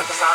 sun.